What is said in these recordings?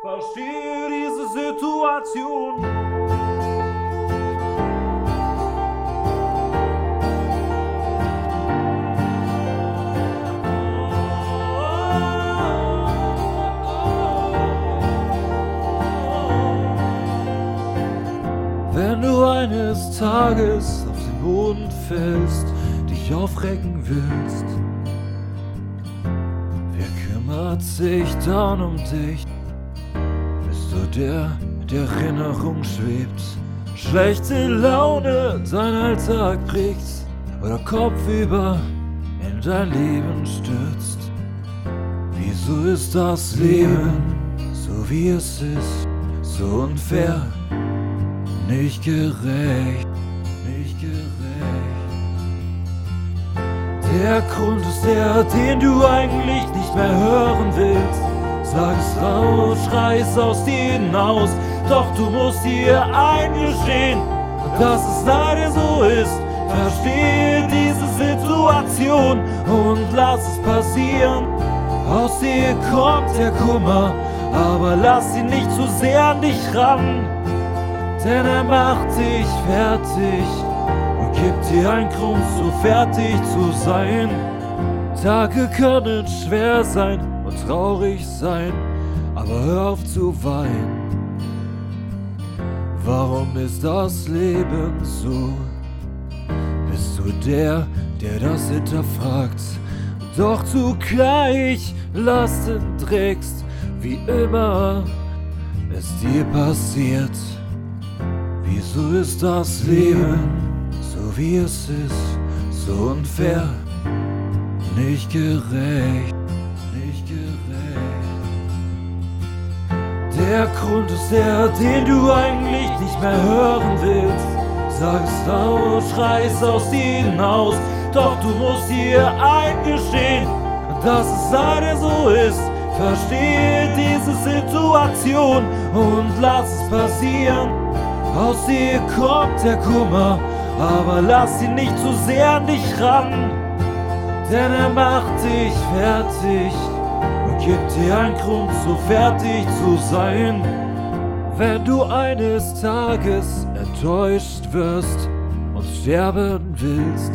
verstehe diese Situation. Wenn du eines Tages auf den Boden fällst, dich aufrecken willst, wer kümmert sich dann um dich? Der, der Erinnerung schwebt? Schlechte Laune dein Alltag prägt oder kopfüber in dein Leben stürzt. Wieso ist das Leben so wie es ist, so unfair? nicht gerecht, nicht gerecht. Der Grund ist der, den du eigentlich nicht mehr hören willst. Sag es laut, schrei es aus dir hinaus, doch du musst dir eingestehen, dass es leider so ist. Verstehe diese Situation und lass es passieren. Aus dir kommt der Kummer, aber lass ihn nicht zu sehr an dich ran denn er macht dich fertig und gibt dir einen Grund, so fertig zu sein. Tage können schwer sein und traurig sein, aber hör auf zu weinen. Warum ist das Leben so? Bist du der, der das hinterfragt, doch zugleich Lasten trägst, wie immer es dir passiert? Wieso ist das Leben so wie es ist, so unfair, nicht gerecht, Der Grund ist der, den du eigentlich nicht mehr hören willst. Sag es laut, schrei es aus dir hinaus, doch du musst dir eingestehen, dass es leider so ist. Verstehe diese Situation und lass es passieren. Aus dir kommt der Kummer, aber lass ihn nicht zu sehr an dich ran, denn er macht dich fertig und gibt dir einen Grund, so fertig zu sein. Wenn du eines Tages enttäuscht wirst und sterben willst,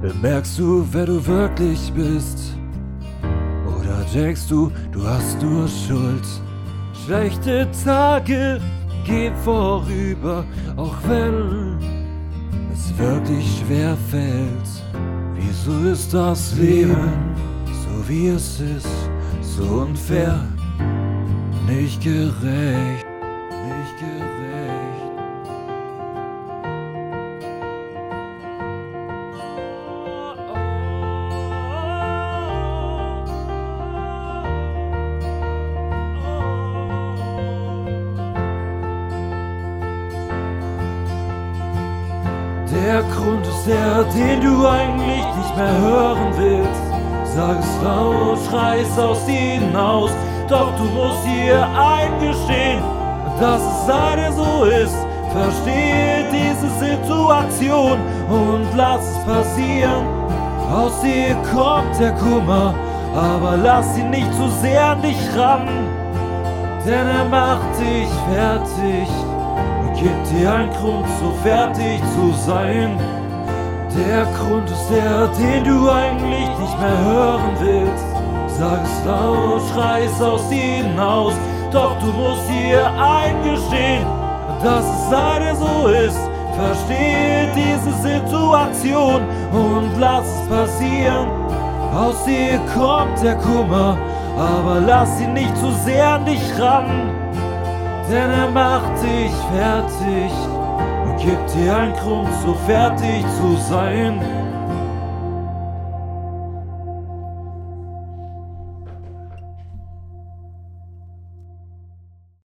bemerkst du, wer du wirklich bist. Oder denkst du, du hast nur Schuld? Schlechte Tage gehen vorüber, auch wenn es wirklich schwer fällt. Wieso ist das Leben so wie es ist, so unfair, nicht gerecht, nicht gerecht? Der Grund ist der, den du eigentlich nicht mehr hören willst. Sag es laut, schrei es aus dir hinaus, doch du musst dir eingestehen, dass es leider so ist. Verstehe diese Situation und lass es passieren. Aus dir kommt der Kummer, aber lass ihn nicht zu sehr an dich ran, denn er macht dich fertig und gibt dir einen Grund, so fertig zu sein. Der Grund ist der, den du eigentlich nicht mehr hören willst. Sag es laut, schrei es aus dir hinaus, doch du musst dir eingestehen, dass es leider so ist. Verstehe diese Situation und lass es passieren. Aus dir kommt der Kummer, aber lass ihn nicht zu sehr an dich ran, denn er macht dich fertig gibt dir einen Grund, so fertig zu sein.